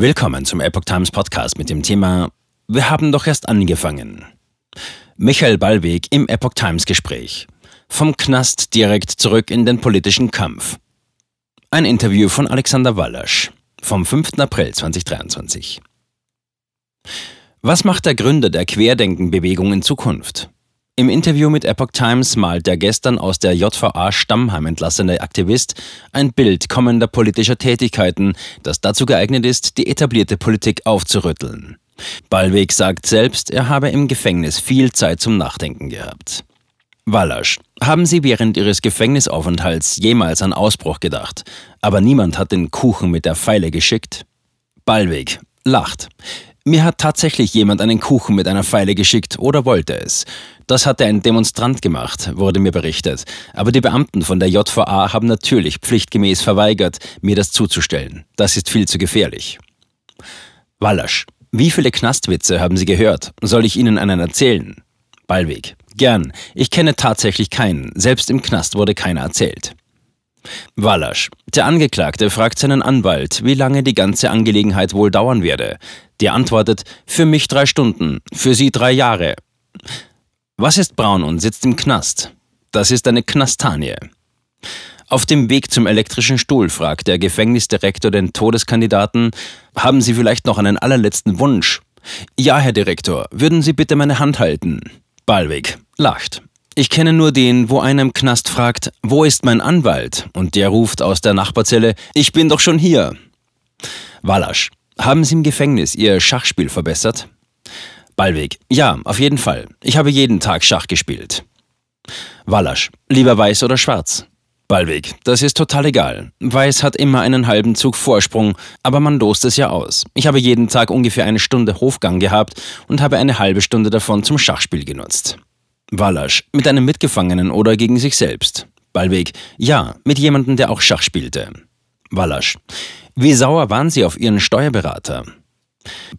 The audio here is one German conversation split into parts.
Willkommen zum Epoch Times Podcast mit dem Thema Wir haben doch erst angefangen. Michael Ballweg im Epoch Times Gespräch. Vom Knast direkt zurück in den politischen Kampf. Ein Interview von Alexander Wallasch vom 5. April 2023. Was macht der Gründer der Querdenkenbewegung in Zukunft? Im Interview mit Epoch Times malt der gestern aus der JVA Stammheim entlassene Aktivist ein Bild kommender politischer Tätigkeiten, das dazu geeignet ist, die etablierte Politik aufzurütteln. Ballweg sagt selbst, er habe im Gefängnis viel Zeit zum Nachdenken gehabt. Wallasch, haben Sie während Ihres Gefängnisaufenthalts jemals an Ausbruch gedacht, aber niemand hat den Kuchen mit der Pfeile geschickt? Ballweg, lacht. Mir hat tatsächlich jemand einen Kuchen mit einer Pfeile geschickt oder wollte es. Das hatte ein Demonstrant gemacht, wurde mir berichtet. Aber die Beamten von der JVA haben natürlich pflichtgemäß verweigert, mir das zuzustellen. Das ist viel zu gefährlich. Wallasch. Wie viele Knastwitze haben Sie gehört? Soll ich Ihnen einen erzählen? Ballweg. Gern. Ich kenne tatsächlich keinen. Selbst im Knast wurde keiner erzählt. Wallasch. Der Angeklagte fragt seinen Anwalt, wie lange die ganze Angelegenheit wohl dauern werde. Der antwortet, für mich drei Stunden, für Sie drei Jahre. Was ist braun und sitzt im Knast? Das ist eine Knastanie. Auf dem Weg zum elektrischen Stuhl fragt der Gefängnisdirektor den Todeskandidaten, haben Sie vielleicht noch einen allerletzten Wunsch? Ja, Herr Direktor, würden Sie bitte meine Hand halten? Ballweg lacht. Ich kenne nur den, wo einer im Knast fragt, wo ist mein Anwalt? Und der ruft aus der Nachbarzelle, ich bin doch schon hier. Wallasch, haben Sie im Gefängnis Ihr Schachspiel verbessert? Ballweg. Ja, auf jeden Fall. Ich habe jeden Tag Schach gespielt. Wallasch. Lieber weiß oder schwarz? Ballweg. Das ist total egal. Weiß hat immer einen halben Zug Vorsprung, aber man lost es ja aus. Ich habe jeden Tag ungefähr eine Stunde Hofgang gehabt und habe eine halbe Stunde davon zum Schachspiel genutzt. Wallasch. Mit einem Mitgefangenen oder gegen sich selbst? Ballweg. Ja, mit jemandem, der auch Schach spielte. Wallasch. Wie sauer waren Sie auf Ihren Steuerberater?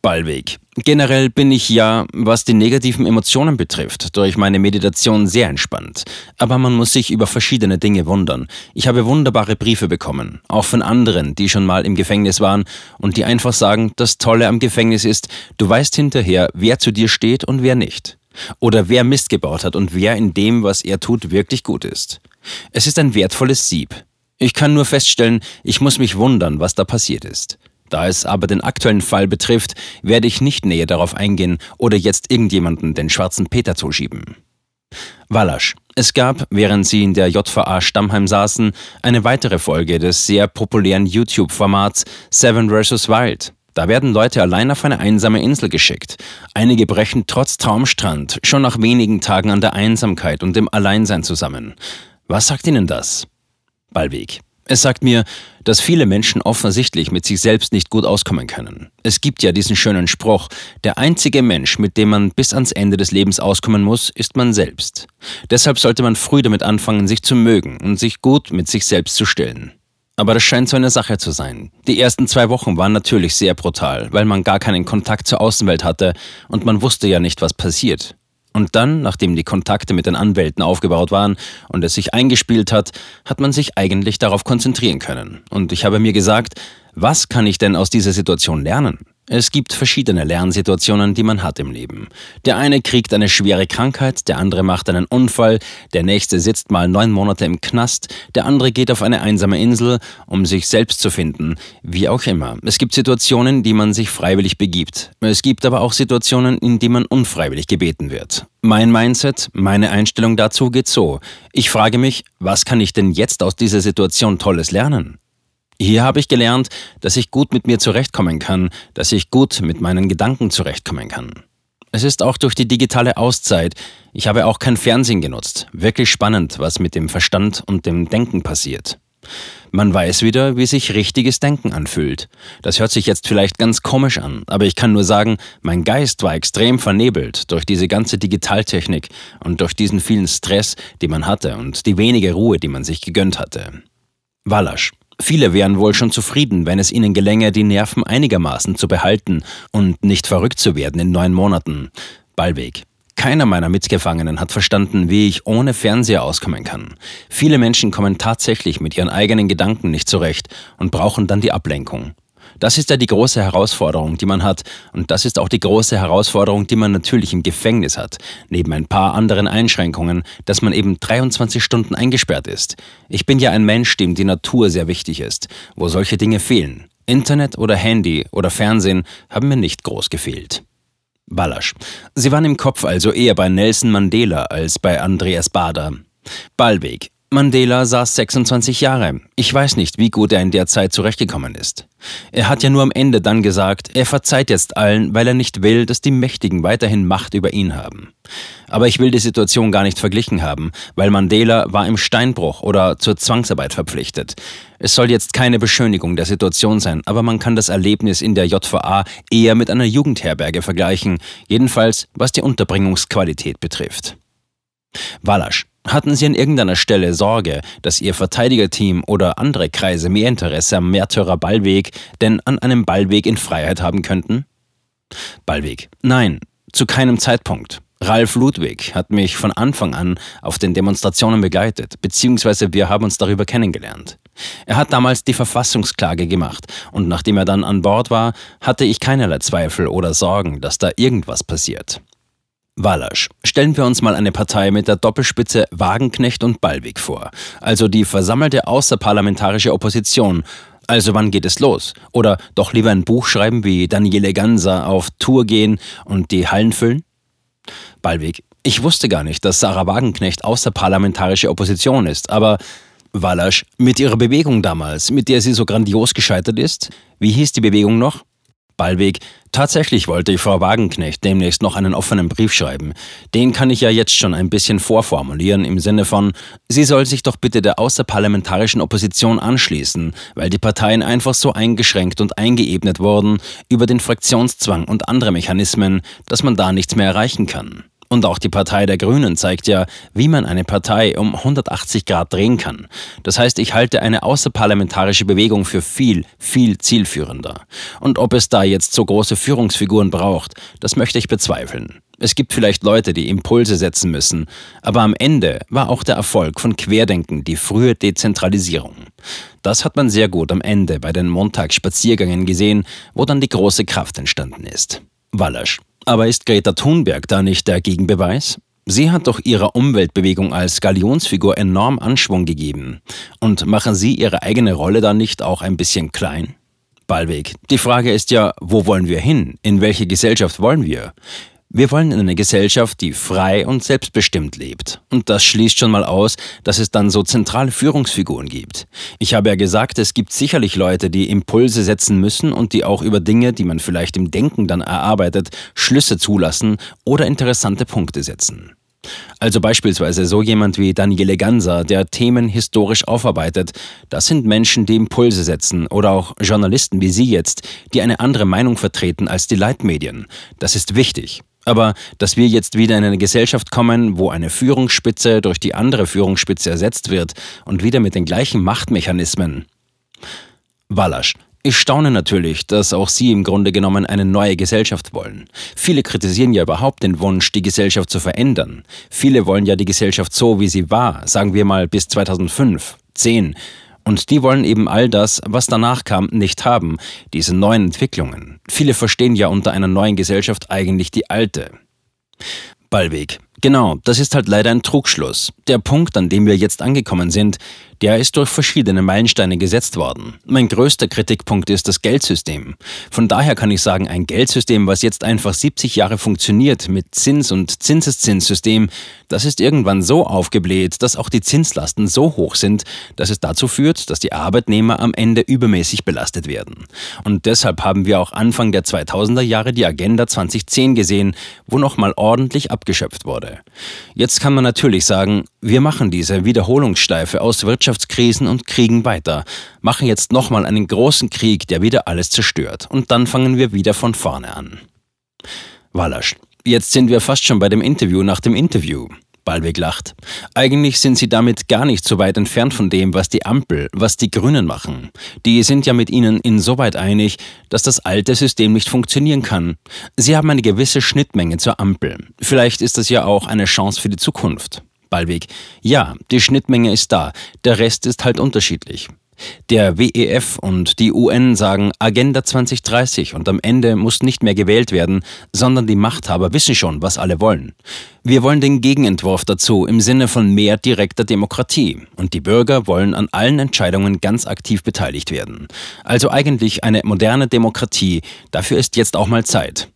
Ballweg. Generell bin ich ja, was die negativen Emotionen betrifft, durch meine Meditation sehr entspannt. Aber man muss sich über verschiedene Dinge wundern. Ich habe wunderbare Briefe bekommen, auch von anderen, die schon mal im Gefängnis waren und die einfach sagen, das Tolle am Gefängnis ist, du weißt hinterher, wer zu dir steht und wer nicht. Oder wer Mist gebaut hat und wer in dem, was er tut, wirklich gut ist. Es ist ein wertvolles Sieb. Ich kann nur feststellen, ich muss mich wundern, was da passiert ist. Da es aber den aktuellen Fall betrifft, werde ich nicht näher darauf eingehen oder jetzt irgendjemanden den schwarzen Peter zuschieben. Wallasch. Es gab, während sie in der JVA Stammheim saßen, eine weitere Folge des sehr populären YouTube-Formats Seven vs. Wild. Da werden Leute allein auf eine einsame Insel geschickt. Einige brechen trotz Traumstrand schon nach wenigen Tagen an der Einsamkeit und dem Alleinsein zusammen. Was sagt Ihnen das? Ballweg. Es sagt mir, dass viele Menschen offensichtlich mit sich selbst nicht gut auskommen können. Es gibt ja diesen schönen Spruch, der einzige Mensch, mit dem man bis ans Ende des Lebens auskommen muss, ist man selbst. Deshalb sollte man früh damit anfangen, sich zu mögen und sich gut mit sich selbst zu stellen. Aber das scheint so eine Sache zu sein. Die ersten zwei Wochen waren natürlich sehr brutal, weil man gar keinen Kontakt zur Außenwelt hatte und man wusste ja nicht, was passiert. Und dann, nachdem die Kontakte mit den Anwälten aufgebaut waren und es sich eingespielt hat, hat man sich eigentlich darauf konzentrieren können. Und ich habe mir gesagt, was kann ich denn aus dieser Situation lernen? Es gibt verschiedene Lernsituationen, die man hat im Leben. Der eine kriegt eine schwere Krankheit, der andere macht einen Unfall, der nächste sitzt mal neun Monate im Knast, der andere geht auf eine einsame Insel, um sich selbst zu finden. Wie auch immer. Es gibt Situationen, die man sich freiwillig begibt. Es gibt aber auch Situationen, in die man unfreiwillig gebeten wird. Mein Mindset, meine Einstellung dazu geht so. Ich frage mich, was kann ich denn jetzt aus dieser Situation Tolles lernen? Hier habe ich gelernt, dass ich gut mit mir zurechtkommen kann, dass ich gut mit meinen Gedanken zurechtkommen kann. Es ist auch durch die digitale Auszeit. Ich habe auch kein Fernsehen genutzt. Wirklich spannend, was mit dem Verstand und dem Denken passiert. Man weiß wieder, wie sich richtiges Denken anfühlt. Das hört sich jetzt vielleicht ganz komisch an, aber ich kann nur sagen, mein Geist war extrem vernebelt durch diese ganze Digitaltechnik und durch diesen vielen Stress, den man hatte und die wenige Ruhe, die man sich gegönnt hatte. Wallasch. Viele wären wohl schon zufrieden, wenn es ihnen gelänge, die Nerven einigermaßen zu behalten und nicht verrückt zu werden in neun Monaten. Ballweg. Keiner meiner Mitgefangenen hat verstanden, wie ich ohne Fernseher auskommen kann. Viele Menschen kommen tatsächlich mit ihren eigenen Gedanken nicht zurecht und brauchen dann die Ablenkung. Das ist ja die große Herausforderung, die man hat. Und das ist auch die große Herausforderung, die man natürlich im Gefängnis hat. Neben ein paar anderen Einschränkungen, dass man eben 23 Stunden eingesperrt ist. Ich bin ja ein Mensch, dem die Natur sehr wichtig ist, wo solche Dinge fehlen. Internet oder Handy oder Fernsehen haben mir nicht groß gefehlt. Ballasch. Sie waren im Kopf also eher bei Nelson Mandela als bei Andreas Bader. Ballweg. Mandela saß 26 Jahre. Ich weiß nicht, wie gut er in der Zeit zurechtgekommen ist. Er hat ja nur am Ende dann gesagt, er verzeiht jetzt allen, weil er nicht will, dass die Mächtigen weiterhin Macht über ihn haben. Aber ich will die Situation gar nicht verglichen haben, weil Mandela war im Steinbruch oder zur Zwangsarbeit verpflichtet. Es soll jetzt keine Beschönigung der Situation sein, aber man kann das Erlebnis in der JVA eher mit einer Jugendherberge vergleichen, jedenfalls was die Unterbringungsqualität betrifft. Walasch. Hatten Sie an irgendeiner Stelle Sorge, dass Ihr Verteidigerteam oder andere Kreise mehr Interesse am Märtyrer Ballweg denn an einem Ballweg in Freiheit haben könnten? Ballweg. Nein, zu keinem Zeitpunkt. Ralf Ludwig hat mich von Anfang an auf den Demonstrationen begleitet, beziehungsweise wir haben uns darüber kennengelernt. Er hat damals die Verfassungsklage gemacht und nachdem er dann an Bord war, hatte ich keinerlei Zweifel oder Sorgen, dass da irgendwas passiert. Walasch. Stellen wir uns mal eine Partei mit der Doppelspitze Wagenknecht und Ballweg vor, also die versammelte außerparlamentarische Opposition. Also wann geht es los? Oder doch lieber ein Buch schreiben wie Daniele Ganser auf Tour gehen und die Hallen füllen? Ballweg. Ich wusste gar nicht, dass Sarah Wagenknecht außerparlamentarische Opposition ist, aber Walasch, mit ihrer Bewegung damals, mit der sie so grandios gescheitert ist, wie hieß die Bewegung noch? Ballweg, tatsächlich wollte ich Frau Wagenknecht demnächst noch einen offenen Brief schreiben. Den kann ich ja jetzt schon ein bisschen vorformulieren im Sinne von, sie soll sich doch bitte der außerparlamentarischen Opposition anschließen, weil die Parteien einfach so eingeschränkt und eingeebnet wurden über den Fraktionszwang und andere Mechanismen, dass man da nichts mehr erreichen kann. Und auch die Partei der Grünen zeigt ja, wie man eine Partei um 180 Grad drehen kann. Das heißt, ich halte eine außerparlamentarische Bewegung für viel, viel zielführender. Und ob es da jetzt so große Führungsfiguren braucht, das möchte ich bezweifeln. Es gibt vielleicht Leute, die Impulse setzen müssen, aber am Ende war auch der Erfolg von Querdenken die frühe Dezentralisierung. Das hat man sehr gut am Ende bei den Montagsspaziergängen gesehen, wo dann die große Kraft entstanden ist. Wallasch. Aber ist Greta Thunberg da nicht der Gegenbeweis? Sie hat doch ihrer Umweltbewegung als Galionsfigur enorm Anschwung gegeben. Und machen Sie Ihre eigene Rolle da nicht auch ein bisschen klein? Ballweg. Die Frage ist ja, wo wollen wir hin? In welche Gesellschaft wollen wir? Wir wollen eine Gesellschaft, die frei und selbstbestimmt lebt. Und das schließt schon mal aus, dass es dann so zentrale Führungsfiguren gibt. Ich habe ja gesagt, es gibt sicherlich Leute, die Impulse setzen müssen und die auch über Dinge, die man vielleicht im Denken dann erarbeitet, Schlüsse zulassen oder interessante Punkte setzen. Also beispielsweise so jemand wie Daniele Ganser, der Themen historisch aufarbeitet. Das sind Menschen, die Impulse setzen oder auch Journalisten wie Sie jetzt, die eine andere Meinung vertreten als die Leitmedien. Das ist wichtig. Aber dass wir jetzt wieder in eine Gesellschaft kommen, wo eine Führungsspitze durch die andere Führungsspitze ersetzt wird und wieder mit den gleichen Machtmechanismen. Wallasch. Ich staune natürlich, dass auch Sie im Grunde genommen eine neue Gesellschaft wollen. Viele kritisieren ja überhaupt den Wunsch, die Gesellschaft zu verändern. Viele wollen ja die Gesellschaft so, wie sie war, sagen wir mal bis 2005, 10. Und die wollen eben all das, was danach kam, nicht haben, diese neuen Entwicklungen. Viele verstehen ja unter einer neuen Gesellschaft eigentlich die alte. Ballweg. Genau, das ist halt leider ein Trugschluss. Der Punkt, an dem wir jetzt angekommen sind, der ist durch verschiedene Meilensteine gesetzt worden. Mein größter Kritikpunkt ist das Geldsystem. Von daher kann ich sagen, ein Geldsystem, was jetzt einfach 70 Jahre funktioniert mit Zins- und Zinseszinssystem, das ist irgendwann so aufgebläht, dass auch die Zinslasten so hoch sind, dass es dazu führt, dass die Arbeitnehmer am Ende übermäßig belastet werden. Und deshalb haben wir auch Anfang der 2000er Jahre die Agenda 2010 gesehen, wo nochmal ordentlich abgeschöpft wurde. Jetzt kann man natürlich sagen, wir machen diese Wiederholungsschleife aus Wirtschaftskrisen und Kriegen weiter, machen jetzt nochmal einen großen Krieg, der wieder alles zerstört. Und dann fangen wir wieder von vorne an. Wallasch. Jetzt sind wir fast schon bei dem Interview nach dem Interview. Ballweg lacht. Eigentlich sind sie damit gar nicht so weit entfernt von dem, was die Ampel, was die Grünen machen. Die sind ja mit ihnen insoweit einig, dass das alte System nicht funktionieren kann. Sie haben eine gewisse Schnittmenge zur Ampel. Vielleicht ist das ja auch eine Chance für die Zukunft. Ballweg. Ja, die Schnittmenge ist da, der Rest ist halt unterschiedlich. Der WEF und die UN sagen Agenda 2030 und am Ende muss nicht mehr gewählt werden, sondern die Machthaber wissen schon, was alle wollen. Wir wollen den Gegenentwurf dazu im Sinne von mehr direkter Demokratie und die Bürger wollen an allen Entscheidungen ganz aktiv beteiligt werden. Also eigentlich eine moderne Demokratie, dafür ist jetzt auch mal Zeit.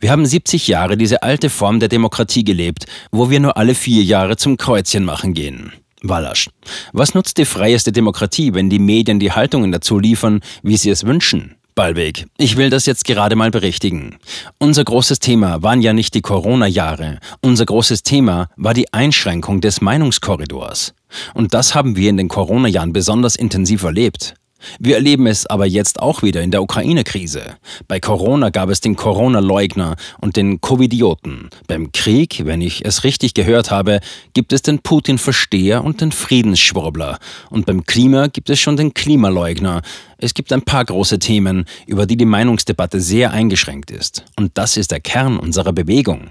Wir haben 70 Jahre diese alte Form der Demokratie gelebt, wo wir nur alle vier Jahre zum Kreuzchen machen gehen. Wallasch. Was nutzt die freieste Demokratie, wenn die Medien die Haltungen dazu liefern, wie sie es wünschen? Ballweg, ich will das jetzt gerade mal berichtigen. Unser großes Thema waren ja nicht die Corona-Jahre. Unser großes Thema war die Einschränkung des Meinungskorridors. Und das haben wir in den Corona-Jahren besonders intensiv erlebt. Wir erleben es aber jetzt auch wieder in der Ukraine-Krise. Bei Corona gab es den Corona-Leugner und den Covidioten. Beim Krieg, wenn ich es richtig gehört habe, gibt es den Putin-Versteher und den Friedensschwurbler. Und beim Klima gibt es schon den Klimaleugner. Es gibt ein paar große Themen, über die die Meinungsdebatte sehr eingeschränkt ist. Und das ist der Kern unserer Bewegung.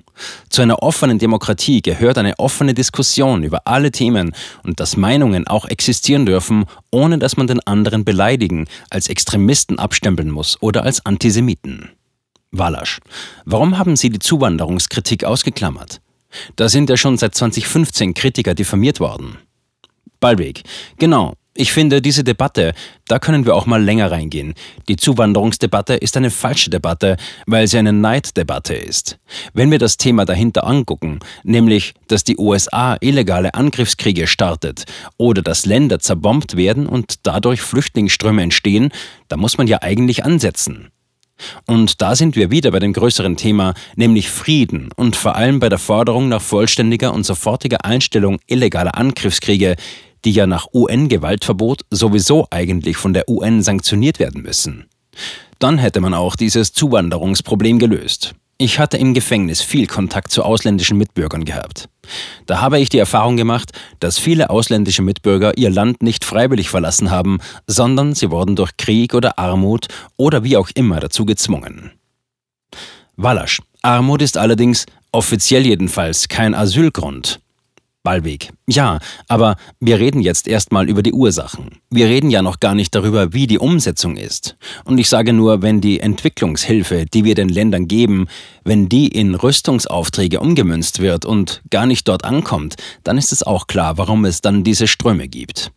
Zu einer offenen Demokratie gehört eine offene Diskussion über alle Themen und dass Meinungen auch existieren dürfen, ohne dass man den anderen beleidigen, als Extremisten abstempeln muss oder als Antisemiten. Walasch. Warum haben Sie die Zuwanderungskritik ausgeklammert? Da sind ja schon seit 2015 Kritiker diffamiert worden. Ballweg. Genau, ich finde, diese Debatte, da können wir auch mal länger reingehen. Die Zuwanderungsdebatte ist eine falsche Debatte, weil sie eine Neiddebatte ist. Wenn wir das Thema dahinter angucken, nämlich, dass die USA illegale Angriffskriege startet oder dass Länder zerbombt werden und dadurch Flüchtlingsströme entstehen, da muss man ja eigentlich ansetzen. Und da sind wir wieder bei dem größeren Thema, nämlich Frieden und vor allem bei der Forderung nach vollständiger und sofortiger Einstellung illegaler Angriffskriege, die ja nach UN-Gewaltverbot sowieso eigentlich von der UN sanktioniert werden müssen. Dann hätte man auch dieses Zuwanderungsproblem gelöst. Ich hatte im Gefängnis viel Kontakt zu ausländischen Mitbürgern gehabt. Da habe ich die Erfahrung gemacht, dass viele ausländische Mitbürger ihr Land nicht freiwillig verlassen haben, sondern sie wurden durch Krieg oder Armut oder wie auch immer dazu gezwungen. Wallasch. Armut ist allerdings, offiziell jedenfalls, kein Asylgrund. Ballweg. Ja, aber wir reden jetzt erstmal über die Ursachen. Wir reden ja noch gar nicht darüber, wie die Umsetzung ist. Und ich sage nur, wenn die Entwicklungshilfe, die wir den Ländern geben, wenn die in Rüstungsaufträge umgemünzt wird und gar nicht dort ankommt, dann ist es auch klar, warum es dann diese Ströme gibt.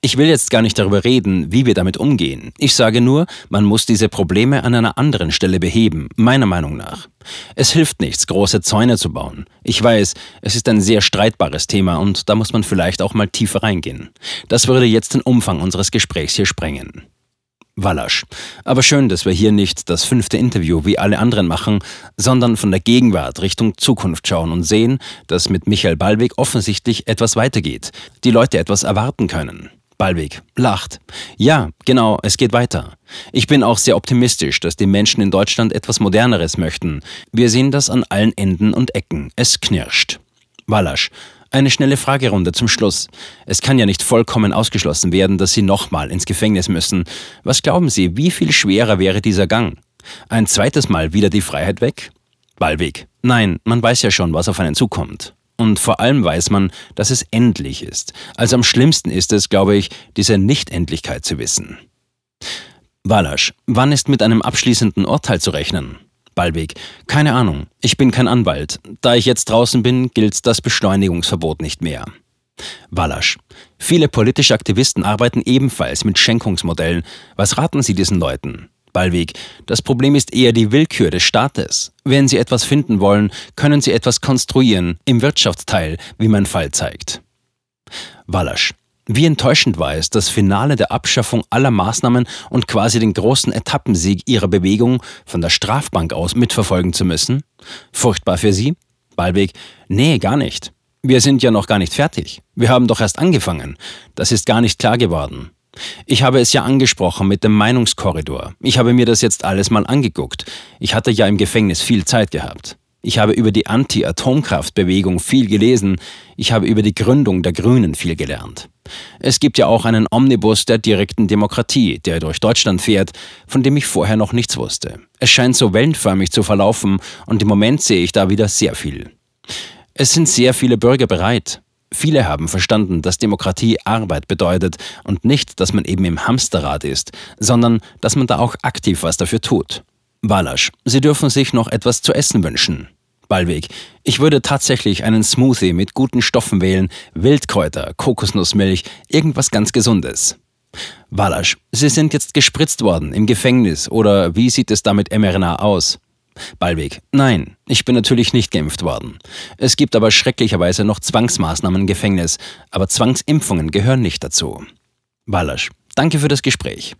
Ich will jetzt gar nicht darüber reden, wie wir damit umgehen. Ich sage nur, man muss diese Probleme an einer anderen Stelle beheben, meiner Meinung nach. Es hilft nichts, große Zäune zu bauen. Ich weiß, es ist ein sehr streitbares Thema und da muss man vielleicht auch mal tiefer reingehen. Das würde jetzt den Umfang unseres Gesprächs hier sprengen. Wallasch. Aber schön, dass wir hier nicht das fünfte Interview wie alle anderen machen, sondern von der Gegenwart Richtung Zukunft schauen und sehen, dass mit Michael Ballweg offensichtlich etwas weitergeht, die Leute etwas erwarten können. Ballweg lacht. Ja, genau, es geht weiter. Ich bin auch sehr optimistisch, dass die Menschen in Deutschland etwas Moderneres möchten. Wir sehen das an allen Enden und Ecken. Es knirscht. Wallasch. Eine schnelle Fragerunde zum Schluss. Es kann ja nicht vollkommen ausgeschlossen werden, dass Sie nochmal ins Gefängnis müssen. Was glauben Sie, wie viel schwerer wäre dieser Gang? Ein zweites Mal wieder die Freiheit weg? Ballweg. Nein, man weiß ja schon, was auf einen zukommt. Und vor allem weiß man, dass es endlich ist. Also am schlimmsten ist es, glaube ich, diese Nichtendlichkeit zu wissen. Walasch, wann ist mit einem abschließenden Urteil zu rechnen? Ballweg, keine Ahnung. Ich bin kein Anwalt. Da ich jetzt draußen bin, gilt das Beschleunigungsverbot nicht mehr. Walasch. Viele politische Aktivisten arbeiten ebenfalls mit Schenkungsmodellen. Was raten Sie diesen Leuten? Ballweg. Das Problem ist eher die Willkür des Staates. Wenn Sie etwas finden wollen, können Sie etwas konstruieren, im Wirtschaftsteil, wie mein Fall zeigt. Wallasch. Wie enttäuschend war es, das Finale der Abschaffung aller Maßnahmen und quasi den großen Etappensieg Ihrer Bewegung von der Strafbank aus mitverfolgen zu müssen? Furchtbar für Sie? Ballweg. Nee, gar nicht. Wir sind ja noch gar nicht fertig. Wir haben doch erst angefangen. Das ist gar nicht klar geworden. Ich habe es ja angesprochen mit dem Meinungskorridor. Ich habe mir das jetzt alles mal angeguckt. Ich hatte ja im Gefängnis viel Zeit gehabt. Ich habe über die Anti-Atomkraftbewegung viel gelesen. Ich habe über die Gründung der Grünen viel gelernt. Es gibt ja auch einen Omnibus der direkten Demokratie, der durch Deutschland fährt, von dem ich vorher noch nichts wusste. Es scheint so wellenförmig zu verlaufen und im Moment sehe ich da wieder sehr viel. Es sind sehr viele Bürger bereit. Viele haben verstanden, dass Demokratie Arbeit bedeutet und nicht, dass man eben im Hamsterrad ist, sondern dass man da auch aktiv was dafür tut. Balasch, Sie dürfen sich noch etwas zu essen wünschen. Ballweg, ich würde tatsächlich einen Smoothie mit guten Stoffen wählen, Wildkräuter, Kokosnussmilch, irgendwas ganz Gesundes. Balasch, Sie sind jetzt gespritzt worden im Gefängnis oder wie sieht es da mit mRNA aus? Ballweg, nein, ich bin natürlich nicht geimpft worden. Es gibt aber schrecklicherweise noch Zwangsmaßnahmen im Gefängnis, aber Zwangsimpfungen gehören nicht dazu. Ballasch, danke für das Gespräch.